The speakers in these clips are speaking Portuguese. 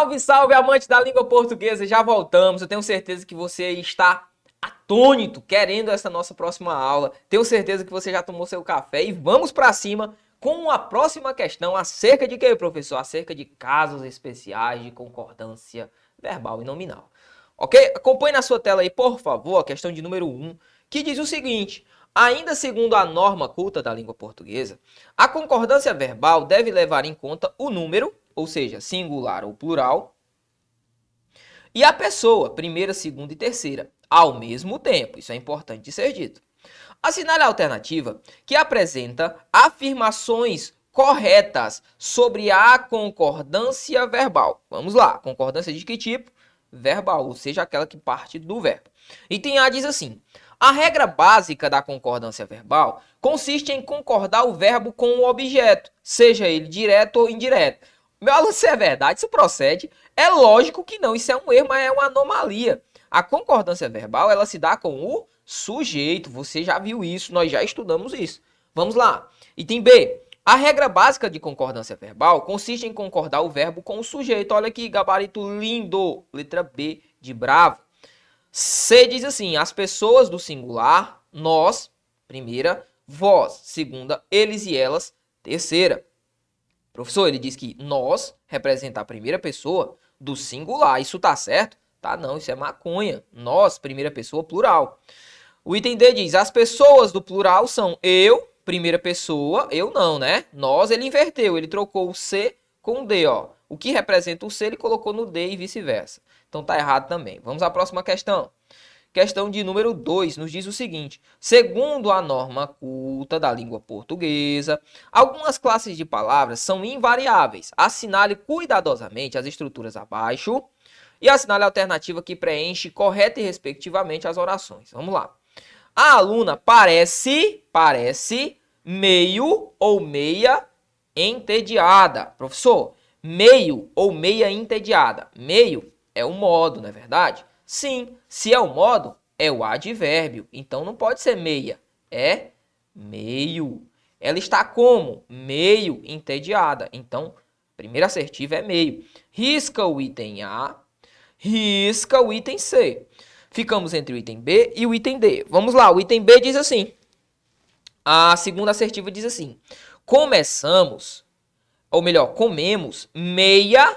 Salve, salve, amante da língua portuguesa! Já voltamos. Eu tenho certeza que você está atônito, querendo essa nossa próxima aula. Tenho certeza que você já tomou seu café e vamos para cima com a próxima questão acerca de quê, professor? Acerca de casos especiais de concordância verbal e nominal. Ok? Acompanhe na sua tela aí, por favor, a questão de número 1, que diz o seguinte: Ainda segundo a norma culta da língua portuguesa, a concordância verbal deve levar em conta o número, ou seja, singular ou plural, e a pessoa, primeira, segunda e terceira, ao mesmo tempo. Isso é importante de ser dito. Assinale a alternativa que apresenta afirmações corretas sobre a concordância verbal. Vamos lá, concordância de que tipo? Verbal, ou seja, aquela que parte do verbo. Item A diz assim: a regra básica da concordância verbal consiste em concordar o verbo com o objeto, seja ele direto ou indireto. Meu aluno, se é verdade, isso procede. É lógico que não, isso é um erro, mas é uma anomalia. A concordância verbal, ela se dá com o sujeito. Você já viu isso, nós já estudamos isso. Vamos lá. Item B. A regra básica de concordância verbal consiste em concordar o verbo com o sujeito. Olha que gabarito lindo. Letra B de bravo. C diz assim: as pessoas do singular, nós, primeira, vós, segunda, eles e elas, terceira. Professor, ele diz que nós representa a primeira pessoa do singular. Isso tá certo? Tá não, isso é maconha. Nós, primeira pessoa, plural. O item D diz: as pessoas do plural são eu, primeira pessoa, eu não, né? Nós, ele inverteu, ele trocou o C com o D, ó. O que representa o C, ele colocou no D e vice-versa. Então tá errado também. Vamos à próxima questão. Questão de número 2 nos diz o seguinte: segundo a norma culta da língua portuguesa, algumas classes de palavras são invariáveis. Assinale cuidadosamente as estruturas abaixo e assinale a alternativa que preenche correta e respectivamente as orações. Vamos lá. A aluna parece, parece meio ou meia entediada. Professor, meio ou meia entediada. Meio é o modo, não é verdade? Sim, se é o modo, é o advérbio. Então não pode ser meia, é meio. Ela está como? Meio entediada. Então, primeira assertiva é meio. Risca o item A, risca o item C. Ficamos entre o item B e o item D. Vamos lá, o item B diz assim. A segunda assertiva diz assim: Começamos ou melhor, comemos meia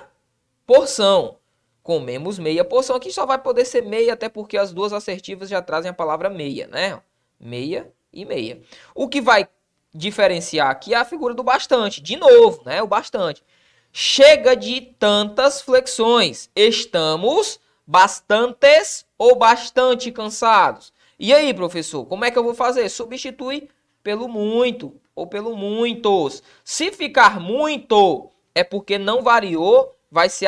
porção. Comemos meia porção. Aqui só vai poder ser meia, até porque as duas assertivas já trazem a palavra meia, né? Meia e meia. O que vai diferenciar aqui é a figura do bastante. De novo, né? O bastante. Chega de tantas flexões. Estamos bastantes ou bastante cansados. E aí, professor, como é que eu vou fazer? Substitui pelo muito ou pelo muitos. Se ficar muito, é porque não variou, vai ser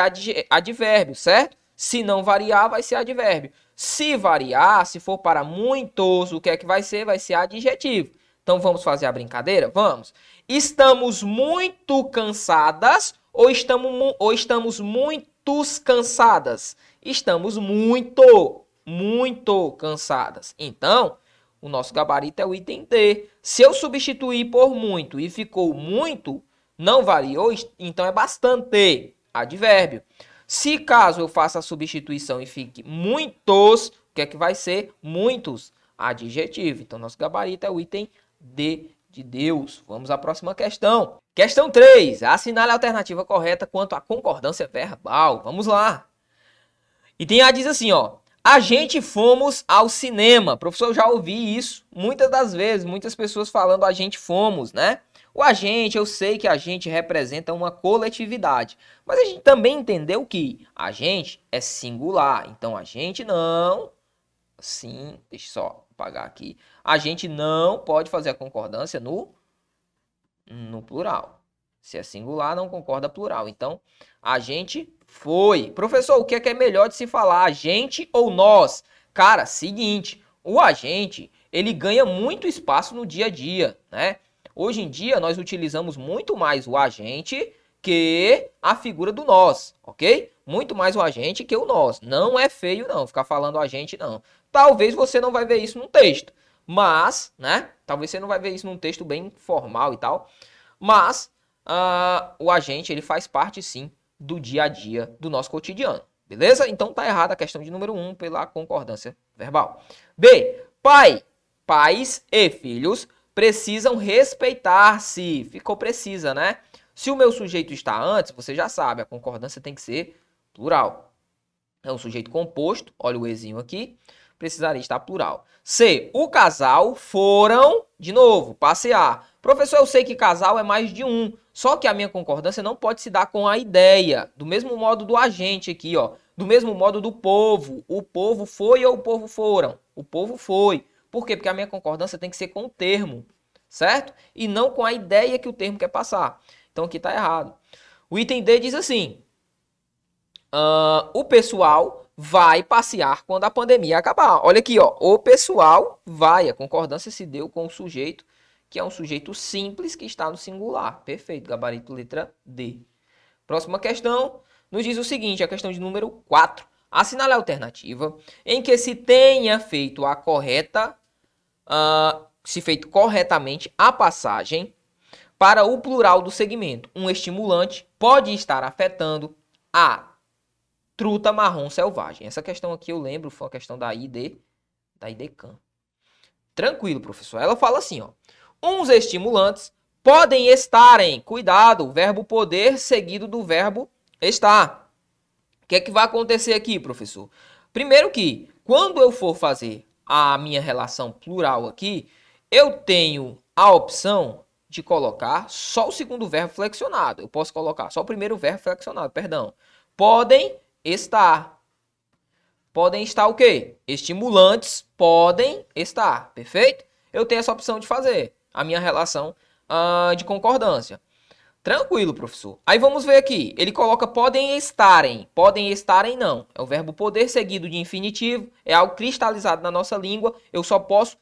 advérbio, certo? Se não variar, vai ser advérbio. Se variar, se for para muitos, o que é que vai ser? Vai ser adjetivo. Então vamos fazer a brincadeira? Vamos. Estamos muito cansadas ou estamos, ou estamos muitos cansadas? Estamos muito, muito cansadas. Então, o nosso gabarito é o item D. Se eu substituir por muito e ficou muito, não variou, então é bastante, advérbio. Se caso eu faça a substituição e fique muitos, o que é que vai ser? Muitos, adjetivo. Então nosso gabarito é o item D de Deus. Vamos à próxima questão. Questão 3. Assinale a alternativa correta quanto à concordância verbal. Vamos lá. Item A diz assim, ó. A gente fomos ao cinema. Professor, eu já ouvi isso muitas das vezes, muitas pessoas falando a gente fomos, né? O agente, eu sei que a gente representa uma coletividade, mas a gente também entendeu que a gente é singular. Então a gente não, sim, deixa eu só apagar aqui. A gente não pode fazer a concordância no no plural. Se é singular, não concorda plural. Então, a gente foi. Professor, o que é, que é melhor de se falar? A gente ou nós? Cara, seguinte, o agente, ele ganha muito espaço no dia a dia, né? Hoje em dia, nós utilizamos muito mais o agente que a figura do nós, ok? Muito mais o agente que o nós. Não é feio, não, ficar falando a gente, não. Talvez você não vai ver isso no texto, mas, né? Talvez você não vai ver isso num texto bem formal e tal, mas uh, o agente, ele faz parte, sim, do dia a dia do nosso cotidiano. Beleza? Então tá errada a questão de número 1 um pela concordância verbal. B. Pai, pais e filhos precisam respeitar-se. Ficou precisa, né? Se o meu sujeito está antes, você já sabe, a concordância tem que ser plural. É um sujeito composto, olha o ezinho aqui, precisaria estar plural. C. O casal foram, de novo, passear. Professor, eu sei que casal é mais de um, só que a minha concordância não pode se dar com a ideia, do mesmo modo do agente aqui, ó, do mesmo modo do povo. O povo foi ou o povo foram? O povo foi. Por quê? Porque a minha concordância tem que ser com o termo, certo? E não com a ideia que o termo quer passar. Então aqui está errado. O item D diz assim: uh, o pessoal vai passear quando a pandemia acabar. Olha aqui, ó. O pessoal vai. A concordância se deu com o sujeito, que é um sujeito simples que está no singular. Perfeito. Gabarito letra D. Próxima questão nos diz o seguinte: a questão de número 4. Assinale a alternativa em que se tenha feito a correta, uh, se feito corretamente a passagem para o plural do segmento. Um estimulante pode estar afetando a truta marrom selvagem. Essa questão aqui eu lembro, foi uma questão da ID, da IDCAM. Tranquilo, professor. Ela fala assim, ó. Uns estimulantes podem estarem, cuidado, verbo poder seguido do verbo estar. O que é que vai acontecer aqui, professor? Primeiro que, quando eu for fazer a minha relação plural aqui, eu tenho a opção de colocar só o segundo verbo flexionado. Eu posso colocar só o primeiro verbo flexionado, perdão. Podem estar. Podem estar o quê? Estimulantes podem estar, perfeito? Eu tenho essa opção de fazer a minha relação uh, de concordância. Tranquilo, professor. Aí vamos ver aqui. Ele coloca podem estarem. Podem estarem não. É o verbo poder seguido de infinitivo. É algo cristalizado na nossa língua. Eu só posso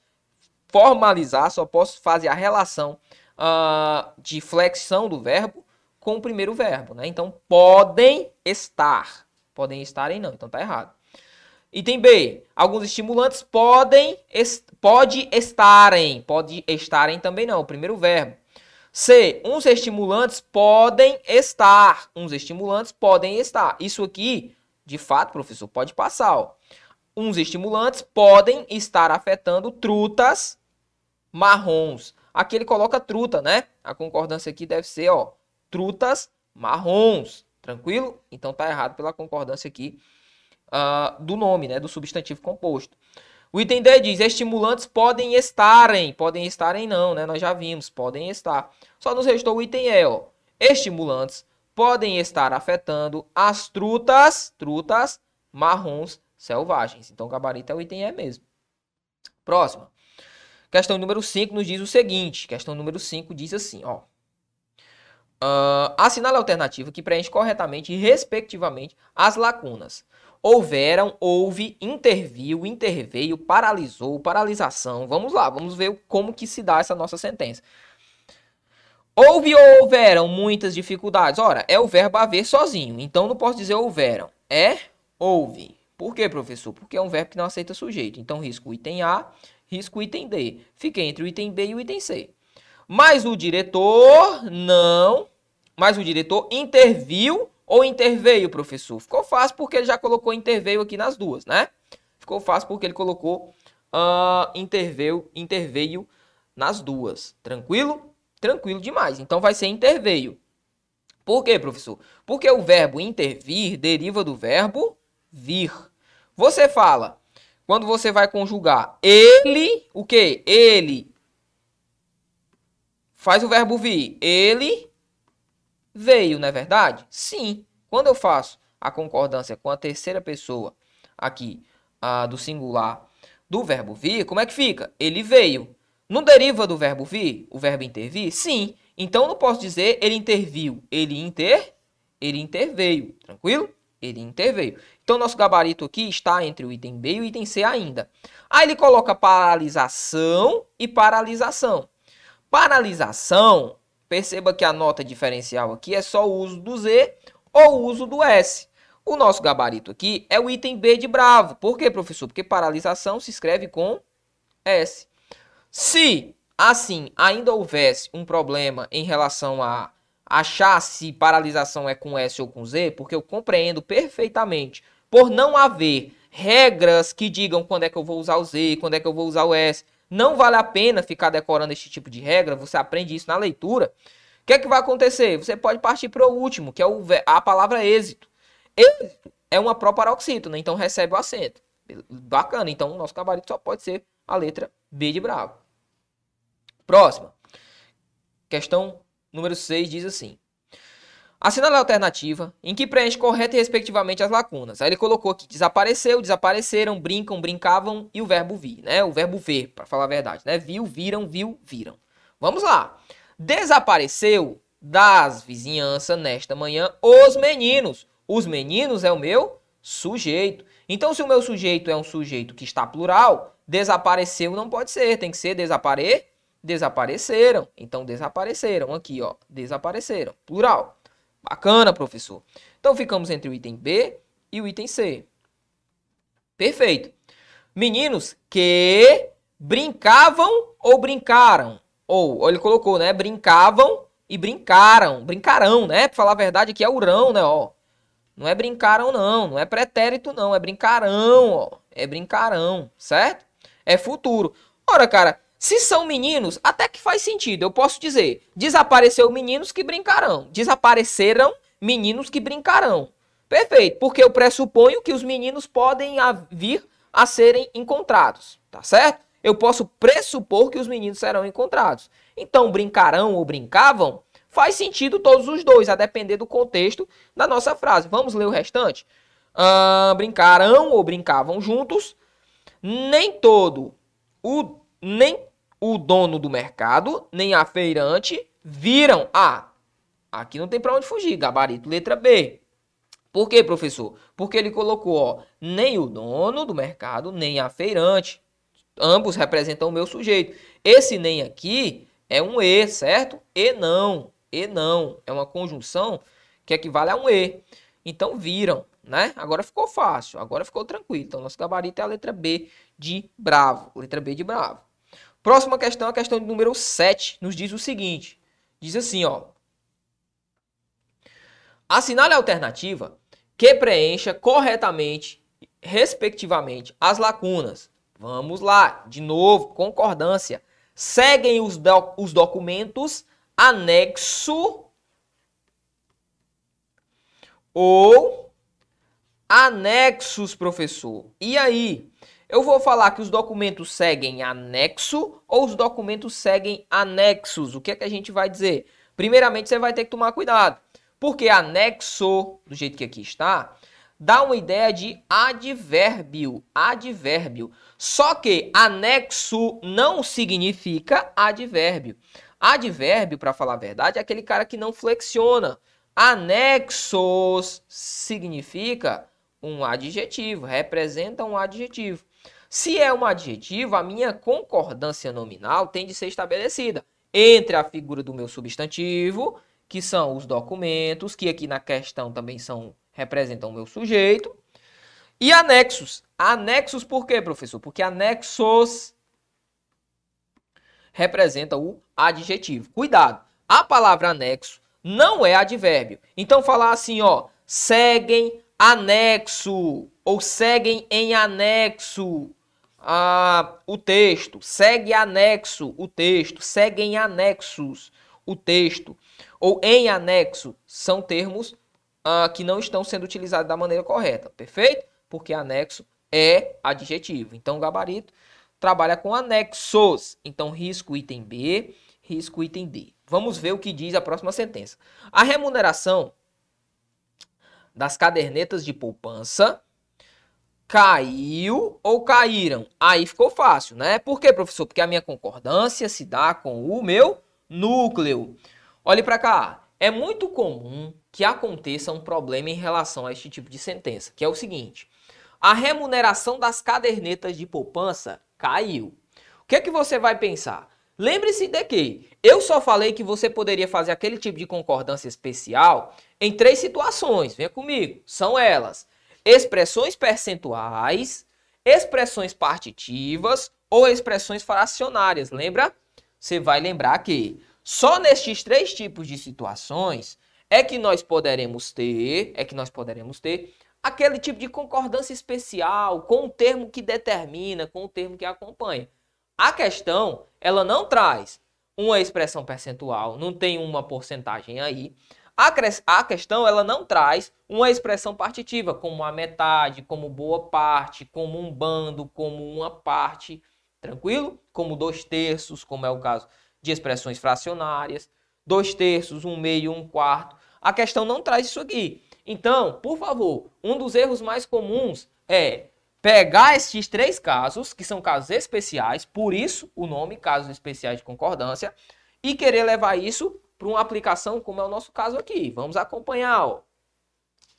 formalizar, só posso fazer a relação uh, de flexão do verbo com o primeiro verbo, né? Então, podem estar. Podem estarem não, então tá errado. Item B. Alguns estimulantes podem, est pode estarem. Pode estarem também não, o primeiro verbo. C. Uns estimulantes podem estar. Uns estimulantes podem estar. Isso aqui, de fato, professor, pode passar. Ó. Uns estimulantes podem estar afetando trutas marrons. Aqui ele coloca truta, né? A concordância aqui deve ser, ó, trutas marrons. Tranquilo? Então tá errado pela concordância aqui uh, do nome, né? Do substantivo composto. O item D diz: estimulantes podem estarem. Podem estarem, não, né? Nós já vimos, podem estar. Só nos restou o item E, ó. Estimulantes podem estar afetando as trutas, trutas marrons selvagens. Então, o gabarito é o item E mesmo. Próxima. Questão número 5 nos diz o seguinte. Questão número 5 diz assim, ó. Uh, assinale a alternativa que preenche corretamente e respectivamente as lacunas. Houveram, houve, interviu, interveio, paralisou, paralisação. Vamos lá, vamos ver como que se dá essa nossa sentença. Houve ou houveram muitas dificuldades? Ora, é o verbo haver sozinho. Então não posso dizer houveram. É houve. Por quê, professor? Porque é um verbo que não aceita sujeito. Então risco o item A risco o item D. Fica entre o item B e o item C. Mas o diretor não. Mas o diretor interviu ou interveio, professor? Ficou fácil porque ele já colocou interveio aqui nas duas, né? Ficou fácil porque ele colocou uh, interveio, interveio nas duas. Tranquilo? Tranquilo demais. Então vai ser interveio. Por quê, professor? Porque o verbo intervir deriva do verbo vir. Você fala, quando você vai conjugar ele, o que? Ele faz o verbo vir. Ele veio, não é verdade? Sim. Quando eu faço a concordância com a terceira pessoa aqui a do singular do verbo vir, como é que fica? Ele veio. Não deriva do verbo vir, o verbo intervir? Sim. Então não posso dizer ele interviu, ele inter, ele interveio, tranquilo? Ele interveio. Então, nosso gabarito aqui está entre o item B e o item C ainda. Aí ele coloca paralisação e paralisação. Paralisação, perceba que a nota diferencial aqui é só o uso do Z ou o uso do S. O nosso gabarito aqui é o item B de bravo. Por quê, professor? Porque paralisação se escreve com S. Se, assim, ainda houvesse um problema em relação a achar se paralisação é com S ou com Z, porque eu compreendo perfeitamente. Por não haver regras que digam quando é que eu vou usar o Z, quando é que eu vou usar o S, não vale a pena ficar decorando esse tipo de regra, você aprende isso na leitura. O que é que vai acontecer? Você pode partir para o último, que é o, a palavra êxito. Êxito é uma proparoxítona, então recebe o acento. Bacana, então o nosso gabarito só pode ser a letra B de bravo. Próxima. Questão número 6 diz assim. Assinale a alternativa em que preenche correta e respectivamente as lacunas. Aí ele colocou aqui desapareceu, desapareceram, brincam, brincavam e o verbo vir, né? O verbo ver, para falar a verdade, né? Viu, viram, viu, viram. Vamos lá. Desapareceu das vizinhanças nesta manhã os meninos. Os meninos é o meu sujeito. Então, se o meu sujeito é um sujeito que está plural, desapareceu não pode ser, tem que ser desapare, desapareceram. Então, desapareceram aqui, ó, desapareceram, plural. Bacana, professor. Então, ficamos entre o item B e o item C. Perfeito. Meninos que brincavam ou brincaram. Ou, ele colocou, né? Brincavam e brincaram. Brincarão, né? Pra falar a verdade, aqui é urão, né? Ó. Não é brincaram, não. Não é pretérito, não. É brincarão, ó. É brincarão, certo? É futuro. Ora, cara, se são meninos, até que faz sentido. Eu posso dizer: desapareceu meninos que brincarão. Desapareceram meninos que brincarão. Perfeito, porque eu pressuponho que os meninos podem vir a serem encontrados, tá certo? Eu posso pressupor que os meninos serão encontrados. Então, brincarão ou brincavam faz sentido todos os dois, a depender do contexto da nossa frase. Vamos ler o restante? Brincarão ou brincavam juntos. Nem todo o nem o dono do mercado, nem a feirante viram. Ah, aqui não tem para onde fugir. Gabarito letra B. Por quê, professor? Porque ele colocou, ó, nem o dono do mercado, nem a feirante. Ambos representam o meu sujeito. Esse nem aqui é um E, certo? E não. E não. É uma conjunção que equivale a um E. Então viram, né? Agora ficou fácil. Agora ficou tranquilo. Então nosso gabarito é a letra B de bravo. Letra B de bravo. Próxima questão, a questão número 7, nos diz o seguinte. Diz assim, ó. Assinale a alternativa que preencha corretamente, respectivamente, as lacunas. Vamos lá, de novo, concordância. Seguem os, do, os documentos anexo ou anexos, professor. E aí? Eu vou falar que os documentos seguem anexo ou os documentos seguem anexos. O que é que a gente vai dizer? Primeiramente, você vai ter que tomar cuidado. Porque anexo, do jeito que aqui está, dá uma ideia de advérbio. Advérbio. Só que anexo não significa advérbio. Advérbio, para falar a verdade, é aquele cara que não flexiona. Anexos significa um adjetivo, representa um adjetivo. Se é um adjetivo, a minha concordância nominal tem de ser estabelecida entre a figura do meu substantivo, que são os documentos, que aqui na questão também são representam o meu sujeito, e anexos. Anexos por quê, professor? Porque anexos representa o adjetivo. Cuidado, a palavra anexo não é advérbio. Então falar assim, ó, seguem anexo ou seguem em anexo ah, o texto, segue anexo o texto, segue em anexos o texto, ou em anexo, são termos ah, que não estão sendo utilizados da maneira correta, perfeito? Porque anexo é adjetivo. Então, o gabarito trabalha com anexos. Então, risco item B, risco item D. Vamos ver o que diz a próxima sentença. A remuneração das cadernetas de poupança caiu ou caíram? Aí ficou fácil, né? Por quê, professor? Porque a minha concordância se dá com o meu núcleo. Olhe para cá. É muito comum que aconteça um problema em relação a este tipo de sentença, que é o seguinte: a remuneração das cadernetas de poupança caiu. O que é que você vai pensar? Lembre-se de que eu só falei que você poderia fazer aquele tipo de concordância especial em três situações. Venha comigo. São elas: expressões percentuais, expressões partitivas ou expressões fracionárias. Lembra? Você vai lembrar que Só nestes três tipos de situações é que nós poderemos ter, é que nós poderemos ter aquele tipo de concordância especial com o termo que determina, com o termo que acompanha. A questão, ela não traz uma expressão percentual, não tem uma porcentagem aí. A, questão, ela não traz uma expressão partitiva, como a metade, como boa parte, como um bando, como uma parte, tranquilo? Como dois terços, como é o caso de expressões fracionárias, dois terços, um meio, um quarto. A questão não traz isso aqui. Então, por favor, um dos erros mais comuns é pegar esses três casos, que são casos especiais, por isso o nome casos especiais de concordância, e querer levar isso para uma aplicação como é o nosso caso aqui. Vamos acompanhar. Ó.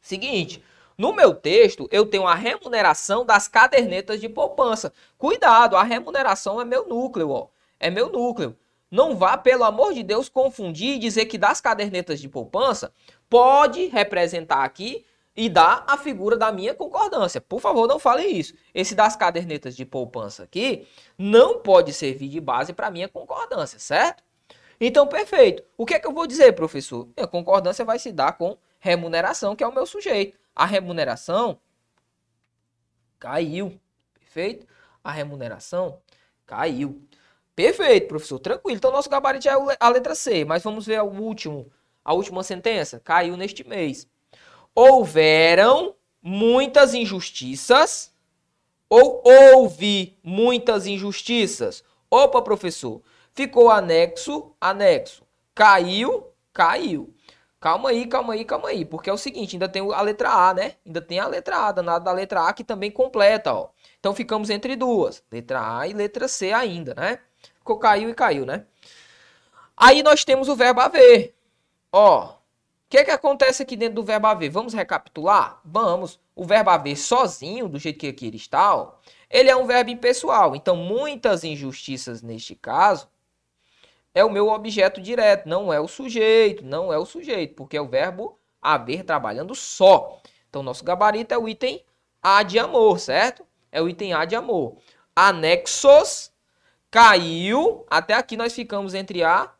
Seguinte, no meu texto eu tenho a remuneração das cadernetas de poupança. Cuidado, a remuneração é meu núcleo, ó. É meu núcleo. Não vá, pelo amor de Deus, confundir e dizer que das cadernetas de poupança pode representar aqui e dar a figura da minha concordância. Por favor, não fale isso. Esse das cadernetas de poupança aqui não pode servir de base para minha concordância, certo? Então, perfeito. O que é que eu vou dizer, professor? A concordância vai se dar com remuneração, que é o meu sujeito. A remuneração caiu. Perfeito? A remuneração caiu. Perfeito, professor. Tranquilo. Então, nosso gabarito é a letra C. Mas vamos ver o último, a última sentença. Caiu neste mês. Houveram muitas injustiças ou houve muitas injustiças? Opa, professor. Ficou anexo, anexo. Caiu, caiu. Calma aí, calma aí, calma aí. Porque é o seguinte, ainda tem a letra A, né? Ainda tem a letra A, danada da letra A que também completa, ó. Então ficamos entre duas. Letra A e letra C ainda, né? Ficou caiu e caiu, né? Aí nós temos o verbo haver. Ó, o que que acontece aqui dentro do verbo haver? Vamos recapitular? Vamos. O verbo haver sozinho, do jeito que aqui ele está, ó, ele é um verbo impessoal. Então, muitas injustiças neste caso é o meu objeto direto, não é o sujeito, não é o sujeito, porque é o verbo haver trabalhando só. Então, nosso gabarito é o item A de amor, certo? É o item A de amor. Anexos caiu, até aqui nós ficamos entre A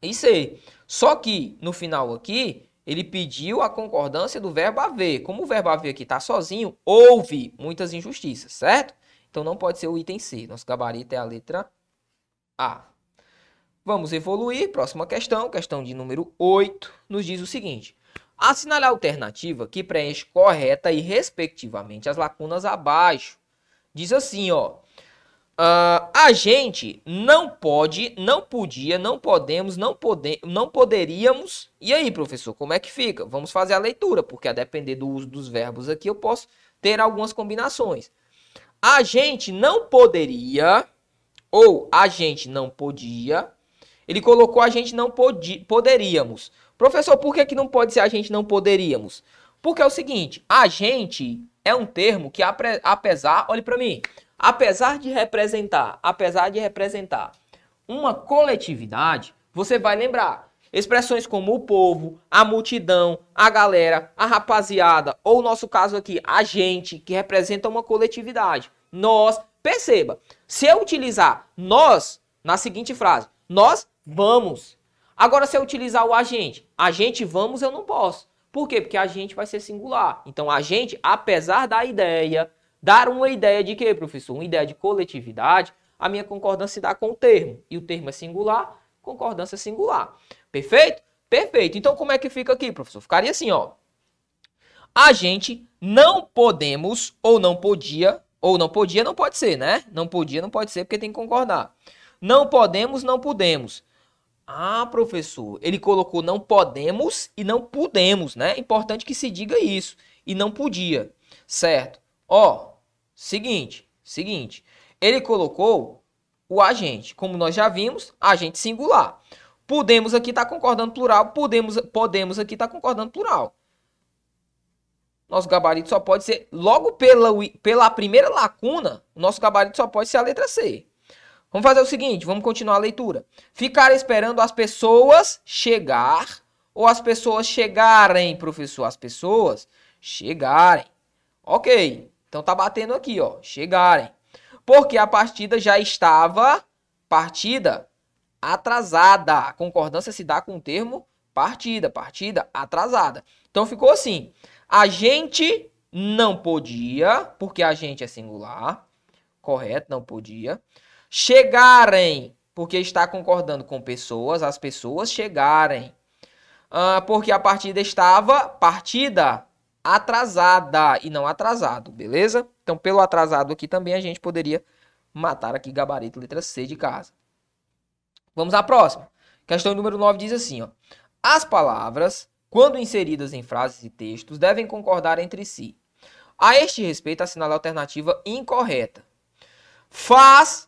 e C. Só que no final aqui, ele pediu a concordância do verbo haver. Como o verbo haver aqui está sozinho, houve muitas injustiças, certo? Então não pode ser o item C. Nosso gabarito é a letra A. Vamos evoluir. Próxima questão, questão de número 8, nos diz o seguinte. Assinale a alternativa que preenche correta e respectivamente as lacunas abaixo. Diz assim, ó. Uh, a gente não pode, não podia, não podemos, não, pode, não poderíamos. E aí, professor, como é que fica? Vamos fazer a leitura, porque a depender do uso dos verbos aqui, eu posso ter algumas combinações. A gente não poderia, ou a gente não podia. Ele colocou a gente não podi, poderíamos. Professor, por que, que não pode ser a gente não poderíamos? Porque é o seguinte, a gente é um termo que, apesar, olhe para mim, apesar de representar, apesar de representar uma coletividade, você vai lembrar expressões como o povo, a multidão, a galera, a rapaziada, ou nosso caso aqui, a gente, que representa uma coletividade. Nós, perceba, se eu utilizar nós na seguinte frase, nós vamos. Agora, se eu utilizar o agente, a gente vamos, eu não posso. Por quê? Porque a gente vai ser singular. Então, a gente, apesar da ideia, Dar uma ideia de quê, professor? Uma ideia de coletividade, a minha concordância dá com o termo. E o termo é singular, concordância singular. Perfeito? Perfeito. Então, como é que fica aqui, professor? Ficaria assim, ó. A gente não podemos, ou não podia, ou não podia, não pode ser, né? Não podia, não pode ser, porque tem que concordar. Não podemos, não podemos. Ah, professor, ele colocou não podemos e não podemos, né? Importante que se diga isso. E não podia, certo? Ó, seguinte, seguinte. Ele colocou o agente. Como nós já vimos, agente singular. Podemos aqui estar tá concordando plural, podemos, podemos aqui estar tá concordando plural. Nosso gabarito só pode ser, logo pela, pela primeira lacuna, o nosso gabarito só pode ser a letra C. Vamos fazer o seguinte, vamos continuar a leitura. Ficar esperando as pessoas chegar ou as pessoas chegarem, professor? As pessoas chegarem. Ok. Então tá batendo aqui, ó, chegarem. Porque a partida já estava partida atrasada. A concordância se dá com o termo partida, partida atrasada. Então ficou assim: a gente não podia, porque a gente é singular, correto, não podia. Chegarem, porque está concordando com pessoas, as pessoas chegarem. Ah, porque a partida estava partida atrasada e não atrasado, beleza? Então, pelo atrasado aqui também a gente poderia matar aqui gabarito letra C de casa. Vamos à próxima. Questão número 9 diz assim, ó. As palavras, quando inseridas em frases e textos, devem concordar entre si. A este respeito, assinale a alternativa incorreta. Faz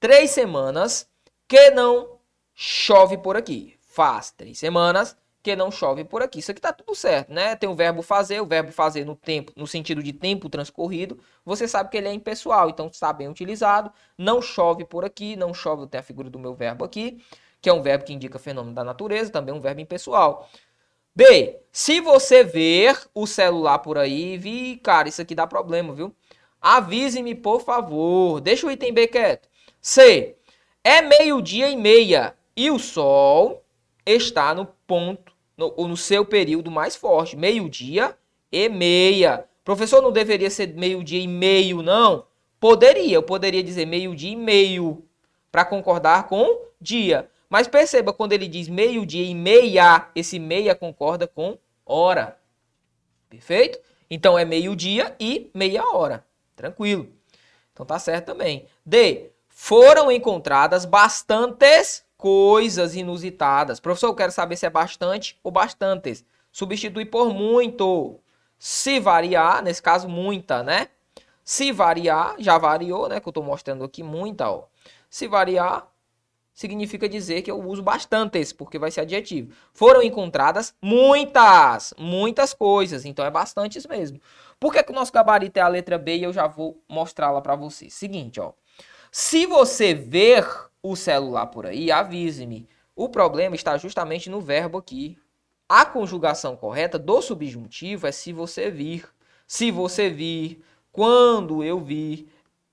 três semanas que não chove por aqui. Faz três semanas que não chove por aqui. Isso aqui tá tudo certo, né? Tem o verbo fazer, o verbo fazer no tempo, no sentido de tempo transcorrido. Você sabe que ele é impessoal, então está bem utilizado. Não chove por aqui, não chove, tem a figura do meu verbo aqui, que é um verbo que indica fenômeno da natureza, também um verbo impessoal. B, se você ver o celular por aí, vi, cara, isso aqui dá problema, viu? Avise-me, por favor. Deixa o item B quieto. C, é meio-dia e meia e o sol está no ponto, no, no seu período mais forte, meio-dia e meia. Professor, não deveria ser meio-dia e meio, não? Poderia, eu poderia dizer meio-dia e meio para concordar com dia. Mas perceba, quando ele diz meio-dia e meia, esse meia concorda com hora. Perfeito? Então é meio-dia e meia hora. Tranquilo. Então tá certo também. D. Foram encontradas bastantes coisas inusitadas. Professor, eu quero saber se é bastante ou bastantes. Substitui por muito. Se variar, nesse caso, muita, né? Se variar, já variou, né? Que eu estou mostrando aqui, muita, ó. Se variar, significa dizer que eu uso bastantes, porque vai ser adjetivo. Foram encontradas muitas, muitas coisas, então é bastantes mesmo. Por que, que o nosso gabarito é a letra B e eu já vou mostrá-la para vocês? Seguinte, ó. Se você ver o celular por aí, avise-me. O problema está justamente no verbo aqui. A conjugação correta do subjuntivo é se você vir. Se você vir, quando eu vir.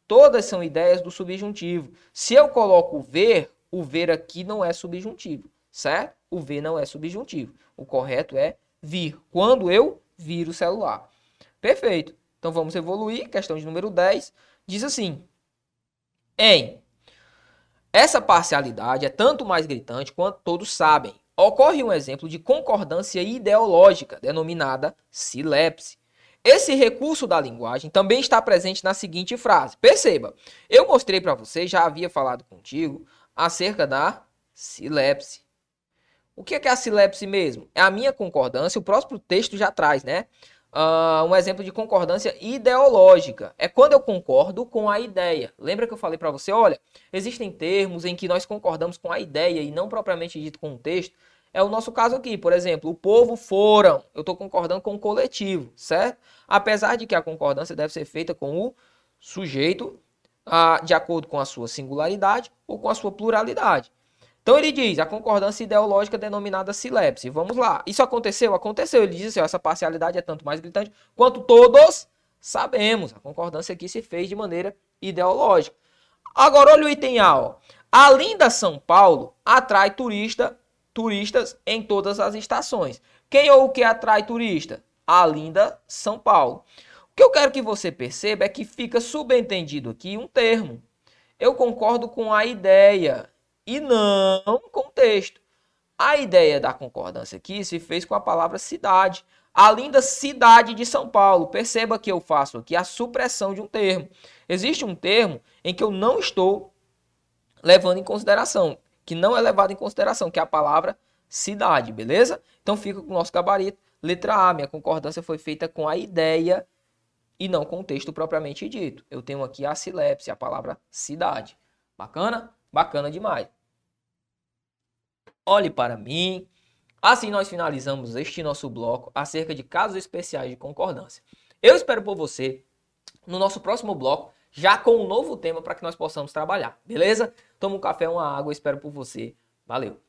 Todas são ideias do subjuntivo. Se eu coloco ver, o ver aqui não é subjuntivo, certo? O ver não é subjuntivo. O correto é vir. Quando eu vir o celular. Perfeito. Então vamos evoluir. Questão de número 10. Diz assim: Em essa parcialidade é tanto mais gritante quanto todos sabem. Ocorre um exemplo de concordância ideológica, denominada silepse. Esse recurso da linguagem também está presente na seguinte frase. Perceba, eu mostrei para você, já havia falado contigo, acerca da silepse. O que é, a silepse mesmo? É a minha concordância, o próximo texto já traz, né? Uh, um exemplo de concordância ideológica. É quando eu concordo com a ideia. Lembra que eu falei para você? Olha, existem termos em que nós concordamos com a ideia e não propriamente dito com o texto. É o nosso caso aqui, por exemplo, o povo foram. Eu estou concordando com o coletivo, certo? Apesar de que a concordância deve ser feita com o sujeito uh, de acordo com a sua singularidade ou com a sua pluralidade. Então ele diz a concordância ideológica denominada silepse. Vamos lá. Isso aconteceu? Aconteceu. Ele diz assim, essa parcialidade é tanto mais gritante quanto todos sabemos. A concordância aqui se fez de maneira ideológica. Agora olha o item A. Ó. A linda São Paulo atrai turista, turistas em todas as estações. Quem ou o que atrai turista? A linda São Paulo. O que eu quero que você perceba é que fica subentendido aqui um termo. Eu concordo com a ideia e não contexto. A ideia da concordância aqui se fez com a palavra cidade. A linda cidade de São Paulo. Perceba que eu faço aqui a supressão de um termo. Existe um termo em que eu não estou levando em consideração, que não é levado em consideração, que é a palavra cidade, beleza? Então fica com o nosso gabarito. Letra A, minha concordância foi feita com a ideia e não com o texto propriamente dito. Eu tenho aqui a silepse, a palavra cidade. Bacana? Bacana demais. Olhe para mim. Assim nós finalizamos este nosso bloco acerca de casos especiais de concordância. Eu espero por você no nosso próximo bloco, já com um novo tema para que nós possamos trabalhar, beleza? Toma um café, uma água, espero por você. Valeu!